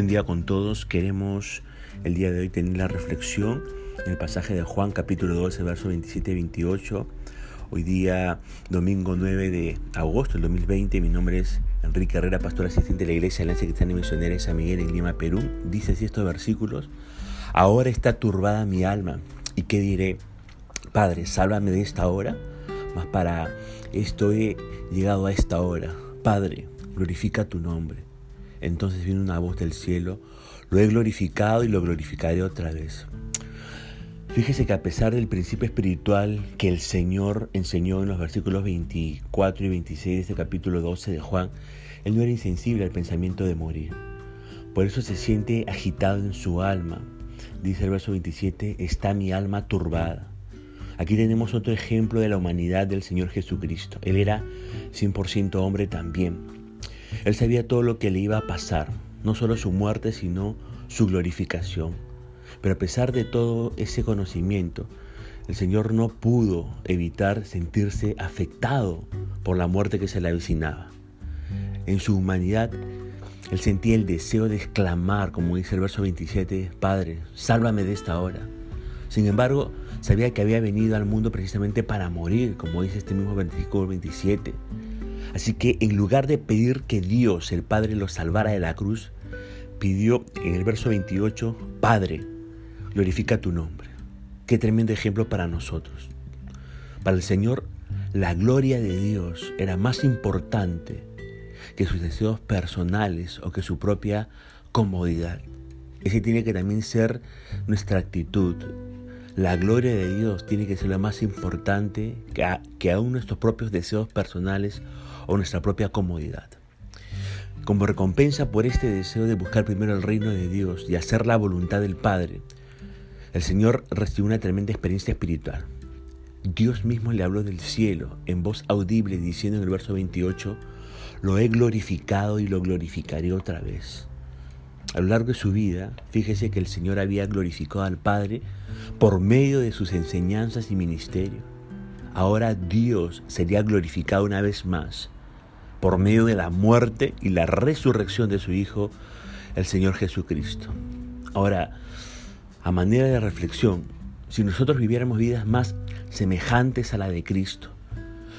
Buen día con todos. Queremos el día de hoy tener la reflexión en el pasaje de Juan capítulo 12, verso 27 y 28. Hoy día, domingo 9 de agosto del 2020, mi nombre es Enrique Herrera, pastor asistente de la Iglesia de la Cristiana Misionera de San Miguel en Lima, Perú. Dice así estos versículos. Ahora está turbada mi alma. ¿Y qué diré? Padre, sálvame de esta hora. Mas para esto he llegado a esta hora. Padre, glorifica tu nombre. Entonces viene una voz del cielo, lo he glorificado y lo glorificaré otra vez. Fíjese que a pesar del principio espiritual que el Señor enseñó en los versículos 24 y 26 de este capítulo 12 de Juan, Él no era insensible al pensamiento de morir. Por eso se siente agitado en su alma. Dice el verso 27, está mi alma turbada. Aquí tenemos otro ejemplo de la humanidad del Señor Jesucristo. Él era 100% hombre también. Él sabía todo lo que le iba a pasar, no solo su muerte, sino su glorificación. Pero a pesar de todo ese conocimiento, el Señor no pudo evitar sentirse afectado por la muerte que se le avicinaba. En su humanidad, Él sentía el deseo de exclamar, como dice el verso 27, Padre, sálvame de esta hora. Sin embargo, sabía que había venido al mundo precisamente para morir, como dice este mismo versículo 27. Así que en lugar de pedir que Dios, el Padre, lo salvara de la cruz, pidió en el verso 28, Padre, glorifica tu nombre. Qué tremendo ejemplo para nosotros. Para el Señor, la gloria de Dios era más importante que sus deseos personales o que su propia comodidad. Ese tiene que también ser nuestra actitud. La gloria de Dios tiene que ser lo más importante que, que aún nuestros propios deseos personales o nuestra propia comodidad. Como recompensa por este deseo de buscar primero el reino de Dios y hacer la voluntad del Padre, el Señor recibió una tremenda experiencia espiritual. Dios mismo le habló del cielo en voz audible diciendo en el verso 28, lo he glorificado y lo glorificaré otra vez. A lo largo de su vida, fíjese que el Señor había glorificado al Padre por medio de sus enseñanzas y ministerio. Ahora Dios sería glorificado una vez más por medio de la muerte y la resurrección de su Hijo, el Señor Jesucristo. Ahora, a manera de reflexión, si nosotros viviéramos vidas más semejantes a la de Cristo,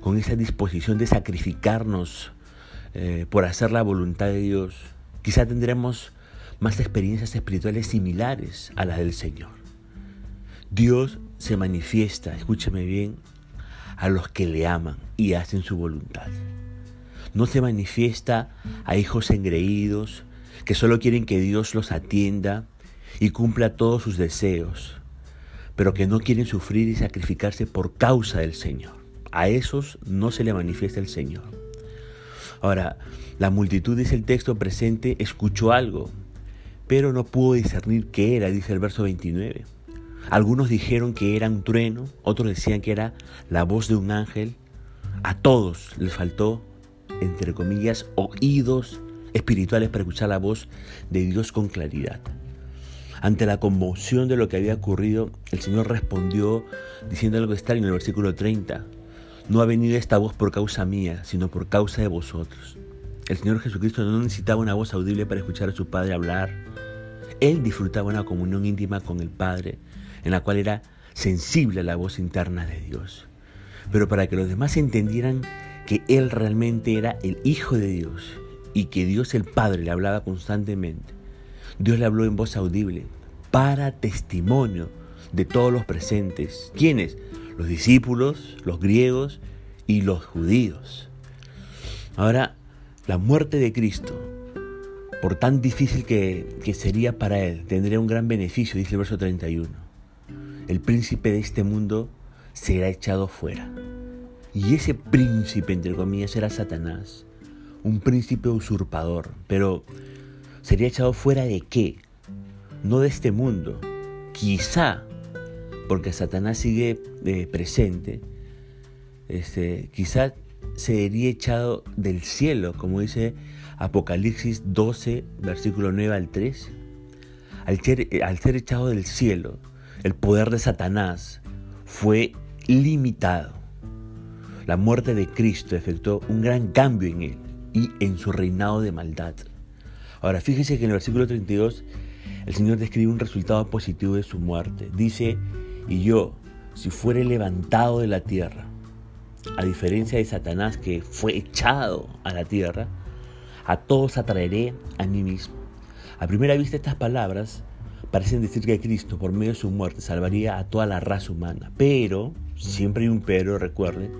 con esa disposición de sacrificarnos eh, por hacer la voluntad de Dios, quizá tendremos más experiencias espirituales similares a las del Señor. Dios se manifiesta, escúcheme bien, a los que le aman y hacen su voluntad no se manifiesta a hijos engreídos que solo quieren que Dios los atienda y cumpla todos sus deseos, pero que no quieren sufrir y sacrificarse por causa del Señor. A esos no se le manifiesta el Señor. Ahora, la multitud, dice el texto presente, escuchó algo, pero no pudo discernir qué era, dice el verso 29. Algunos dijeron que era un trueno, otros decían que era la voz de un ángel. A todos les faltó entre comillas, oídos espirituales para escuchar la voz de Dios con claridad. Ante la conmoción de lo que había ocurrido, el Señor respondió diciendo algo extraño en el versículo 30. No ha venido esta voz por causa mía, sino por causa de vosotros. El Señor Jesucristo no necesitaba una voz audible para escuchar a su Padre hablar. Él disfrutaba una comunión íntima con el Padre, en la cual era sensible a la voz interna de Dios. Pero para que los demás entendieran que él realmente era el Hijo de Dios y que Dios el Padre le hablaba constantemente. Dios le habló en voz audible para testimonio de todos los presentes. ¿Quiénes? Los discípulos, los griegos y los judíos. Ahora, la muerte de Cristo, por tan difícil que, que sería para él, tendría un gran beneficio, dice el verso 31. El príncipe de este mundo será echado fuera. Y ese príncipe, entre comillas, era Satanás, un príncipe usurpador, pero sería echado fuera de qué? No de este mundo. Quizá, porque Satanás sigue eh, presente, este, quizá sería echado del cielo, como dice Apocalipsis 12, versículo 9 al 3. Al ser, al ser echado del cielo, el poder de Satanás fue limitado la muerte de Cristo efectuó un gran cambio en él y en su reinado de maldad. Ahora, fíjese que en el versículo 32 el Señor describe un resultado positivo de su muerte. Dice, y yo, si fuere levantado de la tierra, a diferencia de Satanás que fue echado a la tierra, a todos atraeré a mí mismo. A primera vista estas palabras parecen decir que Cristo, por medio de su muerte, salvaría a toda la raza humana. Pero, siempre hay un pero, recuerde,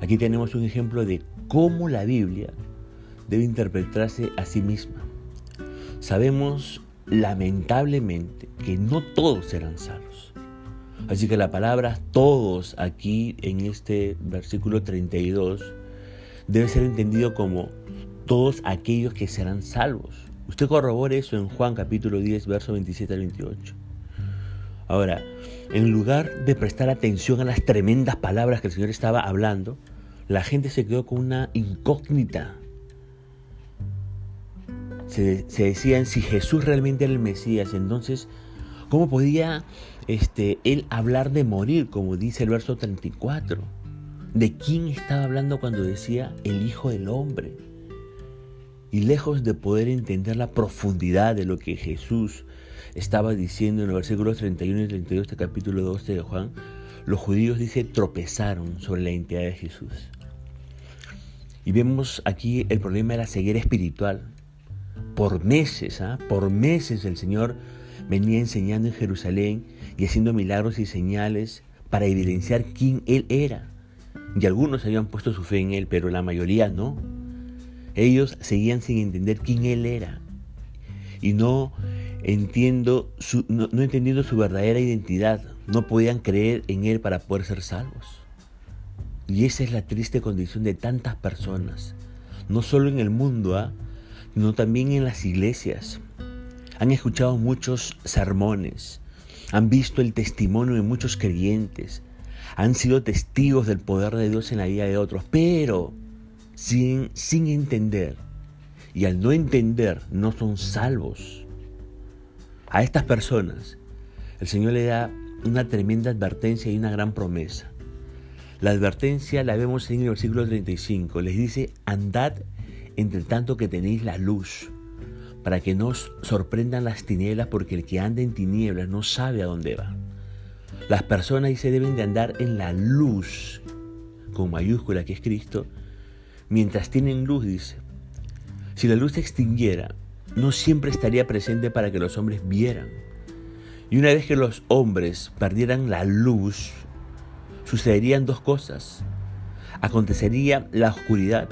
aquí tenemos un ejemplo de cómo la Biblia debe interpretarse a sí misma. Sabemos lamentablemente que no todos serán salvos. Así que la palabra todos aquí en este versículo 32 debe ser entendido como todos aquellos que serán salvos. Usted corrobore eso en Juan capítulo 10, verso 27 al 28. Ahora, en lugar de prestar atención a las tremendas palabras que el Señor estaba hablando, la gente se quedó con una incógnita se, decían si Jesús realmente era el Mesías, entonces, ¿cómo podía este, él hablar de morir, como dice el verso 34? ¿De quién estaba hablando cuando decía el Hijo del Hombre? Y lejos de poder entender la profundidad de lo que Jesús estaba diciendo en los versículos 31 y 32 del capítulo 12 de Juan, los judíos, dice, tropezaron sobre la identidad de Jesús. Y vemos aquí el problema de la ceguera espiritual por meses, ¿ah? por meses el Señor venía enseñando en Jerusalén y haciendo milagros y señales para evidenciar quién Él era. Y algunos habían puesto su fe en Él, pero la mayoría no. Ellos seguían sin entender quién Él era. Y no, entiendo su, no, no entendiendo su verdadera identidad, no podían creer en Él para poder ser salvos. Y esa es la triste condición de tantas personas, no solo en el mundo, ¿ah? sino también en las iglesias. Han escuchado muchos sermones, han visto el testimonio de muchos creyentes, han sido testigos del poder de Dios en la vida de otros, pero sin, sin entender. Y al no entender, no son salvos. A estas personas, el Señor le da una tremenda advertencia y una gran promesa. La advertencia la vemos en el versículo 35. Les dice, andad entre tanto que tenéis la luz, para que no sorprendan las tinieblas, porque el que anda en tinieblas no sabe a dónde va. Las personas se deben de andar en la luz, con mayúscula que es Cristo, mientras tienen luz, dice. Si la luz se extinguiera, no siempre estaría presente para que los hombres vieran. Y una vez que los hombres perdieran la luz, sucederían dos cosas. Acontecería la oscuridad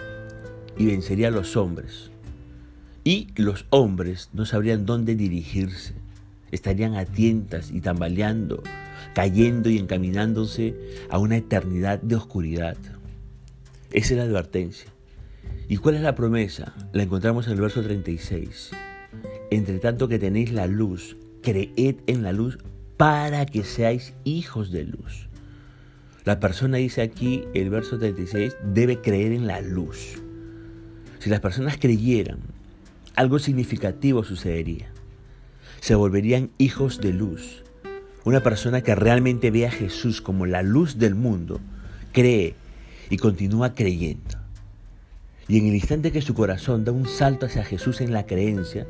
y vencería a los hombres. Y los hombres no sabrían dónde dirigirse. Estarían a tientas y tambaleando, cayendo y encaminándose a una eternidad de oscuridad. Esa es la advertencia. ¿Y cuál es la promesa? La encontramos en el verso 36. Entre tanto que tenéis la luz, creed en la luz para que seáis hijos de luz. La persona dice aquí, el verso 36, debe creer en la luz. Si las personas creyeran, algo significativo sucedería. Se volverían hijos de luz. Una persona que realmente ve a Jesús como la luz del mundo, cree y continúa creyendo. Y en el instante que su corazón da un salto hacia Jesús en la creencia,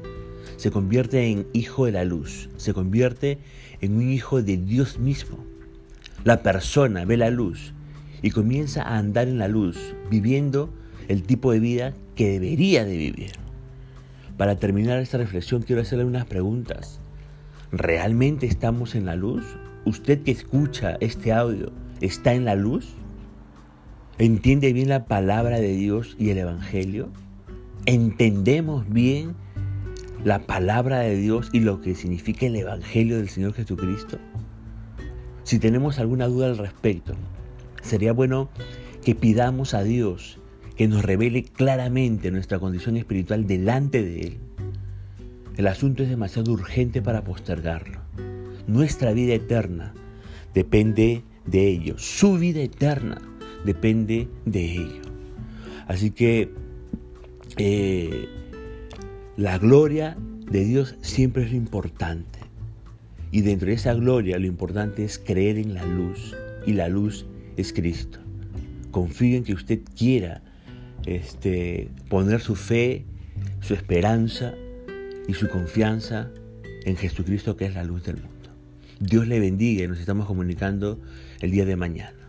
se convierte en hijo de la luz, se convierte en un hijo de Dios mismo. La persona ve la luz y comienza a andar en la luz, viviendo el tipo de vida que debería de vivir. Para terminar esta reflexión quiero hacerle unas preguntas. ¿Realmente estamos en la luz? ¿Usted que escucha este audio está en la luz? ¿Entiende bien la palabra de Dios y el Evangelio? ¿Entendemos bien la palabra de Dios y lo que significa el Evangelio del Señor Jesucristo? Si tenemos alguna duda al respecto, sería bueno que pidamos a Dios que nos revele claramente nuestra condición espiritual delante de Él. El asunto es demasiado urgente para postergarlo. Nuestra vida eterna depende de ello. Su vida eterna depende de ello. Así que eh, la gloria de Dios siempre es lo importante. Y dentro de esa gloria lo importante es creer en la luz. Y la luz es Cristo. Confío en que usted quiera este, poner su fe, su esperanza y su confianza en Jesucristo que es la luz del mundo. Dios le bendiga y nos estamos comunicando el día de mañana.